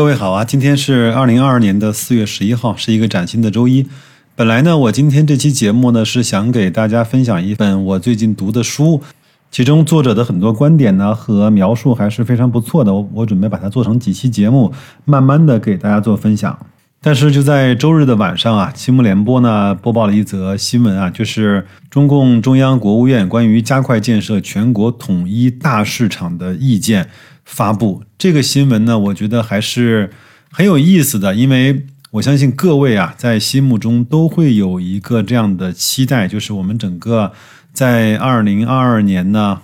各位好啊，今天是二零二二年的四月十一号，是一个崭新的周一。本来呢，我今天这期节目呢是想给大家分享一本我最近读的书，其中作者的很多观点呢和描述还是非常不错的。我我准备把它做成几期节目，慢慢的给大家做分享。但是就在周日的晚上啊，新闻联播呢播报了一则新闻啊，就是中共中央国务院关于加快建设全国统一大市场的意见。发布这个新闻呢，我觉得还是很有意思的，因为我相信各位啊，在心目中都会有一个这样的期待，就是我们整个在二零二二年呢，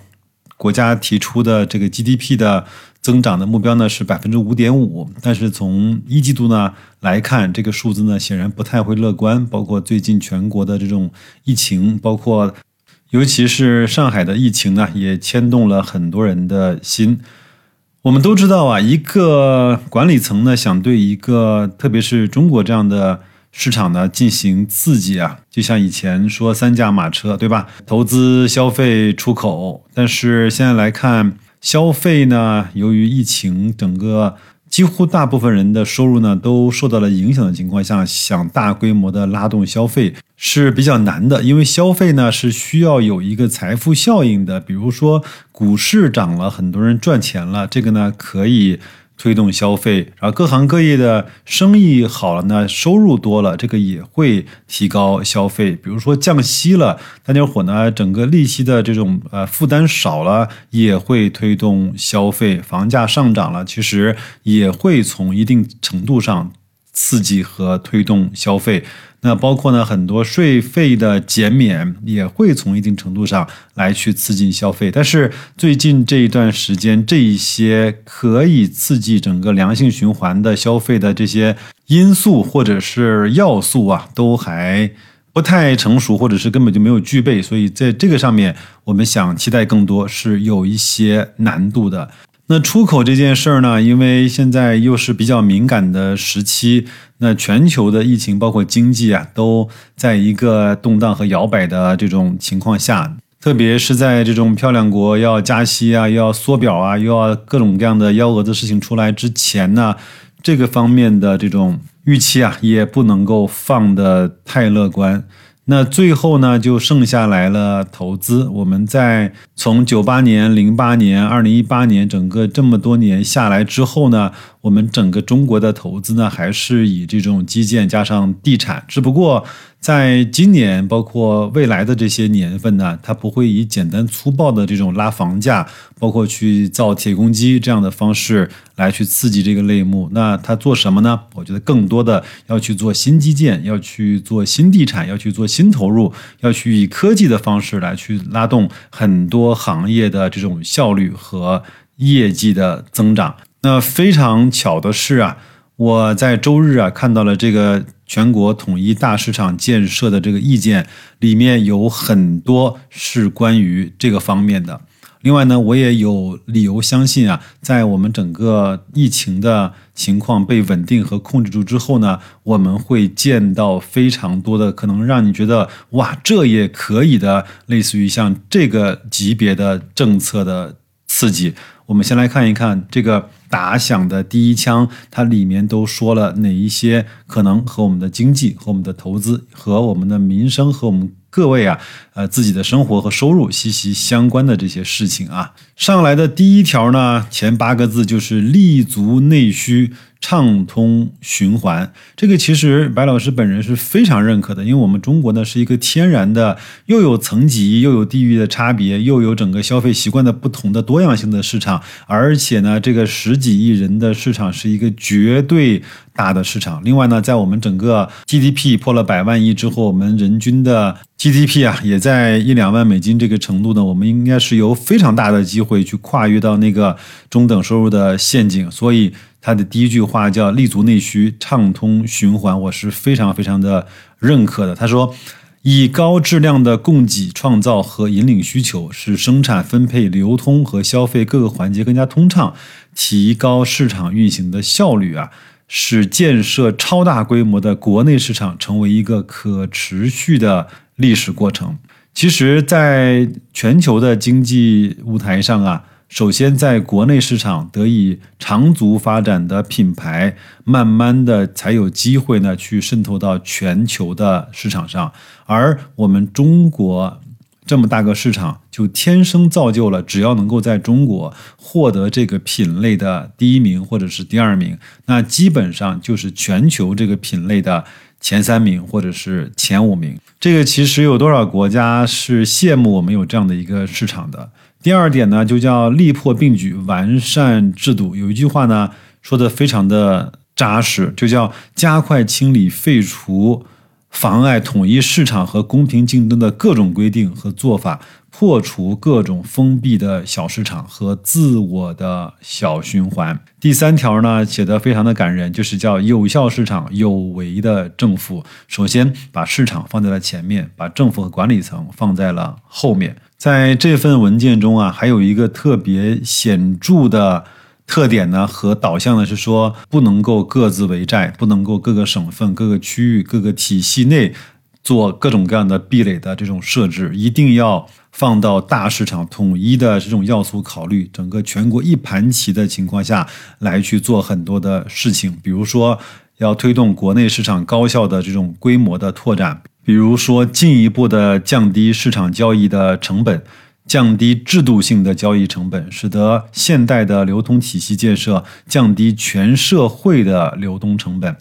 国家提出的这个 GDP 的增长的目标呢是百分之五点五，但是从一季度呢来看，这个数字呢显然不太会乐观，包括最近全国的这种疫情，包括尤其是上海的疫情呢，也牵动了很多人的心。我们都知道啊，一个管理层呢想对一个特别是中国这样的市场呢进行刺激啊，就像以前说三驾马车，对吧？投资、消费、出口。但是现在来看，消费呢，由于疫情，整个。几乎大部分人的收入呢都受到了影响的情况下，想大规模的拉动消费是比较难的，因为消费呢是需要有一个财富效应的，比如说股市涨了，很多人赚钱了，这个呢可以。推动消费，然后各行各业的生意好了呢，收入多了，这个也会提高消费。比如说降息了，大家伙呢，整个利息的这种呃负担少了，也会推动消费。房价上涨了，其实也会从一定程度上刺激和推动消费。那包括呢，很多税费的减免也会从一定程度上来去刺激消费。但是最近这一段时间，这一些可以刺激整个良性循环的消费的这些因素或者是要素啊，都还不太成熟，或者是根本就没有具备。所以在这个上面，我们想期待更多是有一些难度的。那出口这件事儿呢？因为现在又是比较敏感的时期，那全球的疫情包括经济啊，都在一个动荡和摇摆的这种情况下。特别是在这种漂亮国要加息啊，又要缩表啊，又要各种各样的幺蛾子事情出来之前呢，这个方面的这种预期啊，也不能够放得太乐观。那最后呢，就剩下来了投资。我们在从九八年、零八年、二零一八年整个这么多年下来之后呢，我们整个中国的投资呢，还是以这种基建加上地产，只不过。在今年，包括未来的这些年份呢，它不会以简单粗暴的这种拉房价，包括去造铁公鸡这样的方式来去刺激这个类目。那它做什么呢？我觉得更多的要去做新基建，要去做新地产，要去做新新投入，要去以科技的方式来去拉动很多行业的这种效率和业绩的增长。那非常巧的是啊。我在周日啊看到了这个全国统一大市场建设的这个意见，里面有很多是关于这个方面的。另外呢，我也有理由相信啊，在我们整个疫情的情况被稳定和控制住之后呢，我们会见到非常多的可能让你觉得哇，这也可以的，类似于像这个级别的政策的刺激。我们先来看一看这个。打响的第一枪，它里面都说了哪一些可能和我们的经济、和我们的投资、和我们的民生、和我们各位啊，呃自己的生活和收入息息相关的这些事情啊。上来的第一条呢，前八个字就是立足内需。畅通循环，这个其实白老师本人是非常认可的，因为我们中国呢是一个天然的又有层级又有地域的差别，又有整个消费习惯的不同的多样性的市场，而且呢，这个十几亿人的市场是一个绝对大的市场。另外呢，在我们整个 GDP 破了百万亿之后，我们人均的 GDP 啊也在一两万美金这个程度呢，我们应该是有非常大的机会去跨越到那个中等收入的陷阱，所以。他的第一句话叫“立足内需，畅通循环”，我是非常非常的认可的。他说：“以高质量的供给创造和引领需求，使生产、分配、流通和消费各个环节更加通畅，提高市场运行的效率啊，使建设超大规模的国内市场成为一个可持续的历史过程。”其实，在全球的经济舞台上啊。首先在国内市场得以长足发展的品牌，慢慢的才有机会呢去渗透到全球的市场上。而我们中国这么大个市场，就天生造就了，只要能够在中国获得这个品类的第一名或者是第二名，那基本上就是全球这个品类的前三名或者是前五名。这个其实有多少国家是羡慕我们有这样的一个市场的？第二点呢，就叫力破并举，完善制度。有一句话呢，说的非常的扎实，就叫加快清理、废除妨碍统一市场和公平竞争的各种规定和做法，破除各种封闭的小市场和自我的小循环。第三条呢，写的非常的感人，就是叫有效市场，有为的政府。首先把市场放在了前面，把政府和管理层放在了后面。在这份文件中啊，还有一个特别显著的特点呢，和导向呢是说，不能够各自为战，不能够各个省份、各个区域、各个体系内做各种各样的壁垒的这种设置，一定要放到大市场统一的这种要素考虑，整个全国一盘棋的情况下来去做很多的事情，比如说要推动国内市场高效的这种规模的拓展。比如说，进一步的降低市场交易的成本，降低制度性的交易成本，使得现代的流通体系建设降低全社会的流动成本。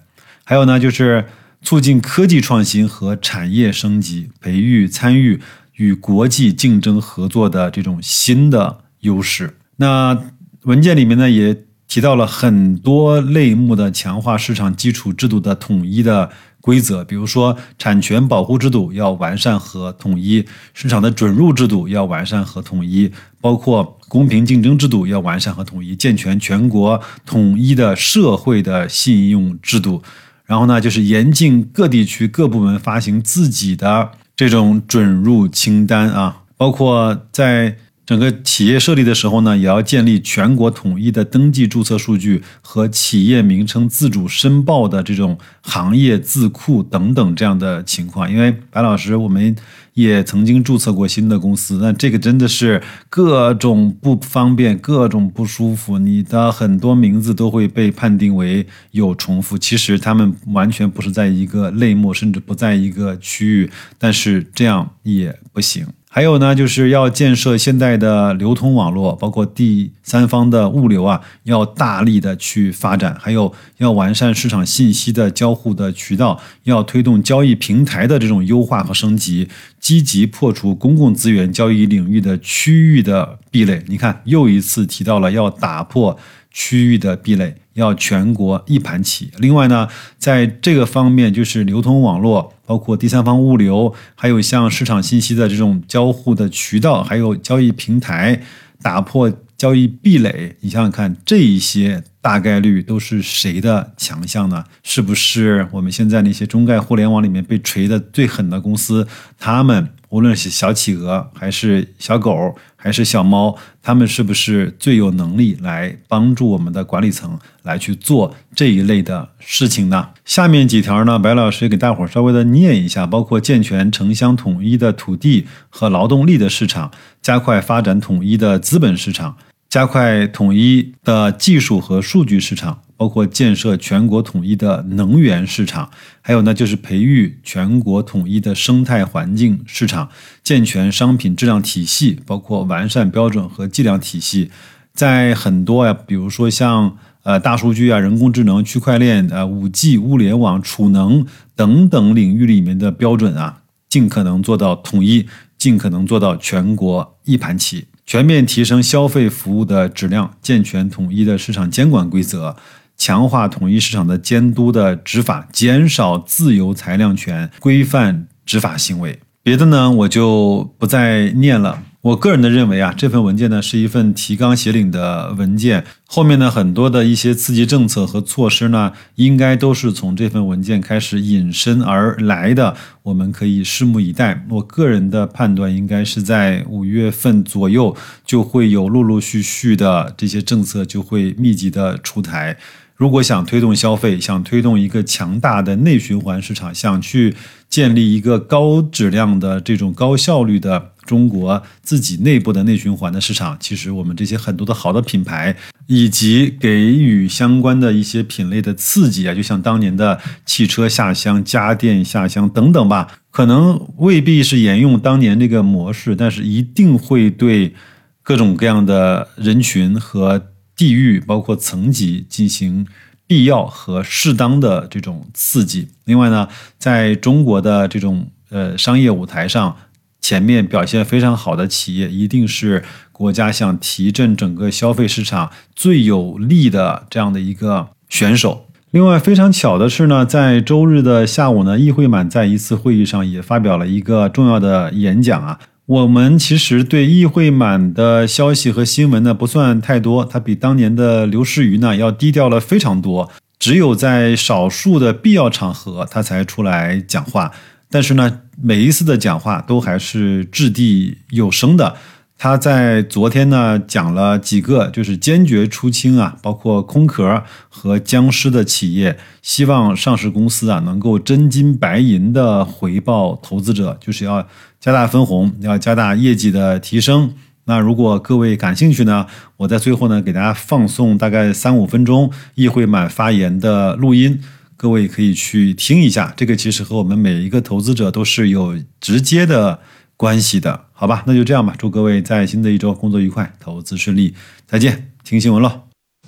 还有呢，就是促进科技创新和产业升级，培育参与与国际竞争合作的这种新的优势。那文件里面呢，也提到了很多类目的强化市场基础制度的统一的。规则，比如说产权保护制度要完善和统一，市场的准入制度要完善和统一，包括公平竞争制度要完善和统一，健全全国统一的社会的信用制度。然后呢，就是严禁各地区各部门发行自己的这种准入清单啊，包括在。整个企业设立的时候呢，也要建立全国统一的登记注册数据和企业名称自主申报的这种行业字库等等这样的情况。因为白老师，我们也曾经注册过新的公司，那这个真的是各种不方便，各种不舒服。你的很多名字都会被判定为有重复，其实他们完全不是在一个类目，甚至不在一个区域，但是这样也不行。还有呢，就是要建设现代的流通网络，包括第三方的物流啊，要大力的去发展。还有要完善市场信息的交互的渠道，要推动交易平台的这种优化和升级，积极破除公共资源交易领域的区域的壁垒。你看，又一次提到了要打破区域的壁垒。要全国一盘棋。另外呢，在这个方面，就是流通网络，包括第三方物流，还有像市场信息的这种交互的渠道，还有交易平台，打破交易壁垒。你想想看，这一些大概率都是谁的强项呢？是不是我们现在那些中概互联网里面被锤的最狠的公司，他们？无论是小企鹅还是小狗还是小猫，他们是不是最有能力来帮助我们的管理层来去做这一类的事情呢？下面几条呢，白老师给大伙儿稍微的念一下，包括健全城乡统一的土地和劳动力的市场，加快发展统一的资本市场，加快统一的技术和数据市场。包括建设全国统一的能源市场，还有呢，就是培育全国统一的生态环境市场，健全商品质量体系，包括完善标准和计量体系，在很多呀，比如说像呃大数据啊、人工智能、区块链、呃五 G、物联网、储能等等领域里面的标准啊，尽可能做到统一，尽可能做到全国一盘棋，全面提升消费服务的质量，健全统一的市场监管规则。强化统一市场的监督的执法，减少自由裁量权，规范执法行为。别的呢，我就不再念了。我个人的认为啊，这份文件呢是一份提纲挈领的文件，后面呢很多的一些刺激政策和措施呢，应该都是从这份文件开始引申而来的，我们可以拭目以待。我个人的判断应该是在五月份左右就会有陆陆续续的这些政策就会密集的出台。如果想推动消费，想推动一个强大的内循环市场，想去建立一个高质量的这种高效率的中国自己内部的内循环的市场，其实我们这些很多的好的品牌，以及给予相关的一些品类的刺激啊，就像当年的汽车下乡、家电下乡等等吧，可能未必是沿用当年这个模式，但是一定会对各种各样的人群和。地域包括层级进行必要和适当的这种刺激。另外呢，在中国的这种呃商业舞台上，前面表现非常好的企业，一定是国家想提振整个消费市场最有利的这样的一个选手。另外，非常巧的是呢，在周日的下午呢，易会满在一次会议上也发表了一个重要的演讲啊。我们其实对议会满的消息和新闻呢不算太多，他比当年的刘士余呢要低调了非常多。只有在少数的必要场合，他才出来讲话。但是呢，每一次的讲话都还是掷地有声的。他在昨天呢讲了几个，就是坚决出清啊，包括空壳和僵尸的企业，希望上市公司啊能够真金白银的回报投资者，就是要加大分红，要加大业绩的提升。那如果各位感兴趣呢，我在最后呢给大家放送大概三五分钟议会满发言的录音，各位可以去听一下。这个其实和我们每一个投资者都是有直接的。关系的，好吧，那就这样吧。祝各位在新的一周工作愉快，投资顺利，再见。听新闻喽。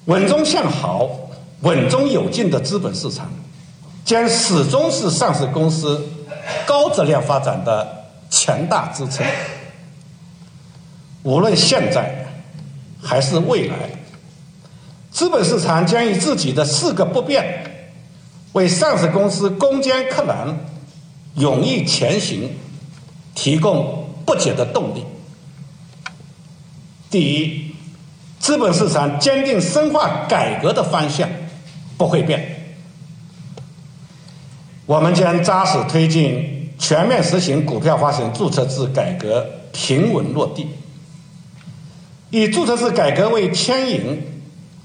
稳中向好、稳中有进的资本市场，将始终是上市公司高质量发展的强大支撑。无论现在还是未来，资本市场将以自己的四个不变，为上市公司攻坚克难、勇毅前行。提供不竭的动力。第一，资本市场坚定深化改革的方向不会变，我们将扎实推进全面实行股票发行注册制改革平稳落地，以注册制改革为牵引，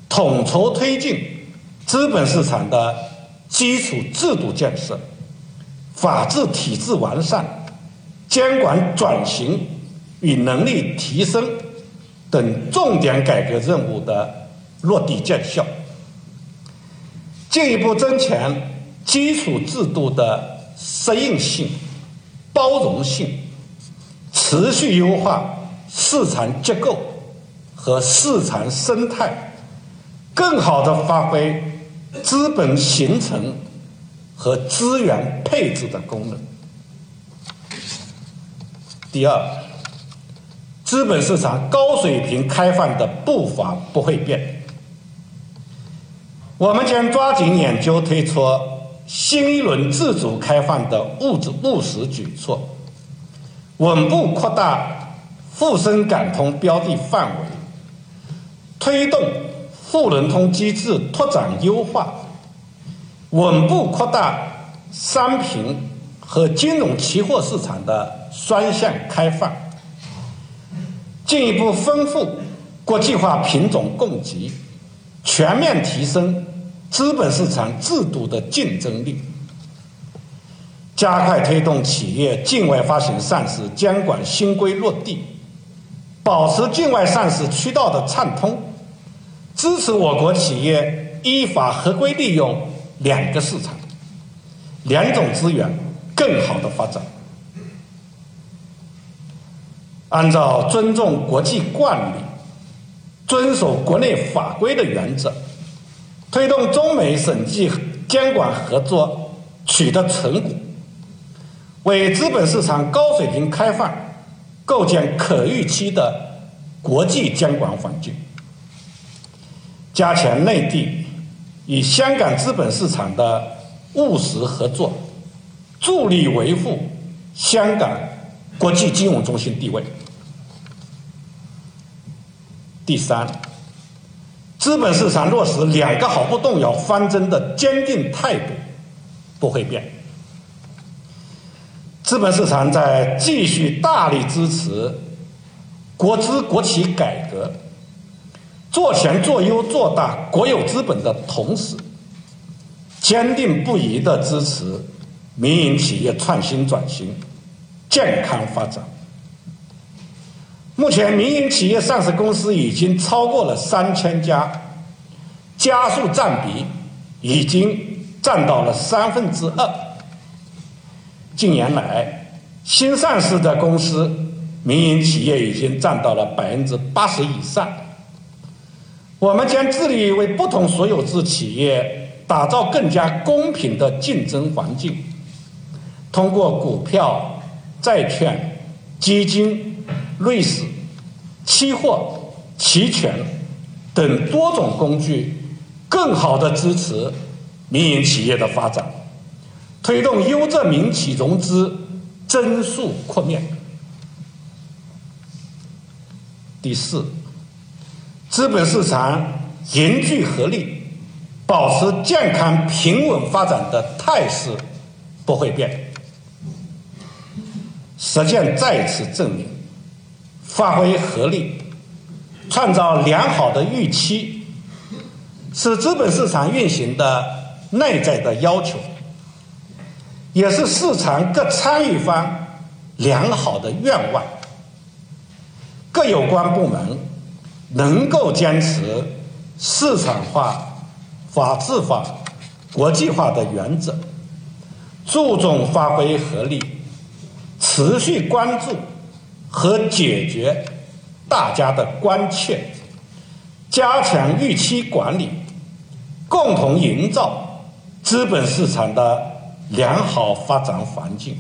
统筹推进资本市场的基础制度建设、法治体制完善。监管转型与能力提升等重点改革任务的落地见效，进一步增强基础制度的适应性、包容性，持续优化市场结构和市场生态，更好地发挥资本形成和资源配置的功能。第二，资本市场高水平开放的步伐不会变。我们将抓紧研究推出新一轮自主开放的物质务实举措，稳步扩大沪深港通标的范围，推动沪伦通机制拓展优化，稳步扩大商品和金融期货市场的。双向开放，进一步丰富国际化品种供给，全面提升资本市场制度的竞争力，加快推动企业境外发行上市监管新规落地，保持境外上市渠道的畅通，支持我国企业依法合规利用两个市场、两种资源更好的发展。按照尊重国际惯例、遵守国内法规的原则，推动中美审计监管合作取得成果，为资本市场高水平开放构建可预期的国际监管环境，加强内地与香港资本市场的务实合作，助力维护香港国际金融中心地位。第三，资本市场落实“两个毫不动摇”方针的坚定态度不会变。资本市场在继续大力支持国资国企改革、做强做优做大国有资本的同时，坚定不移地支持民营企业创新转型、健康发展。目前，民营企业上市公司已经超过了三千家，加速占比已经占到了三分之二。近年来，新上市的公司民营企业已经占到了百分之八十以上。我们将致力于为不同所有制企业打造更加公平的竞争环境，通过股票、债券、基金、类似期货、期权等多种工具，更好地支持民营企业的发展，推动优质民企融资增速扩面。第四。资本市场凝聚合力，保持健康平稳发展的态势不会变。实践再次证明，发挥合力，创造良好的预期，是资本市场运行的内在的要求，也是市场各参与方良好的愿望。各有关部门。能够坚持市场化、法治化、国际化的原则，注重发挥合力，持续关注和解决大家的关切，加强预期管理，共同营造资本市场的良好发展环境。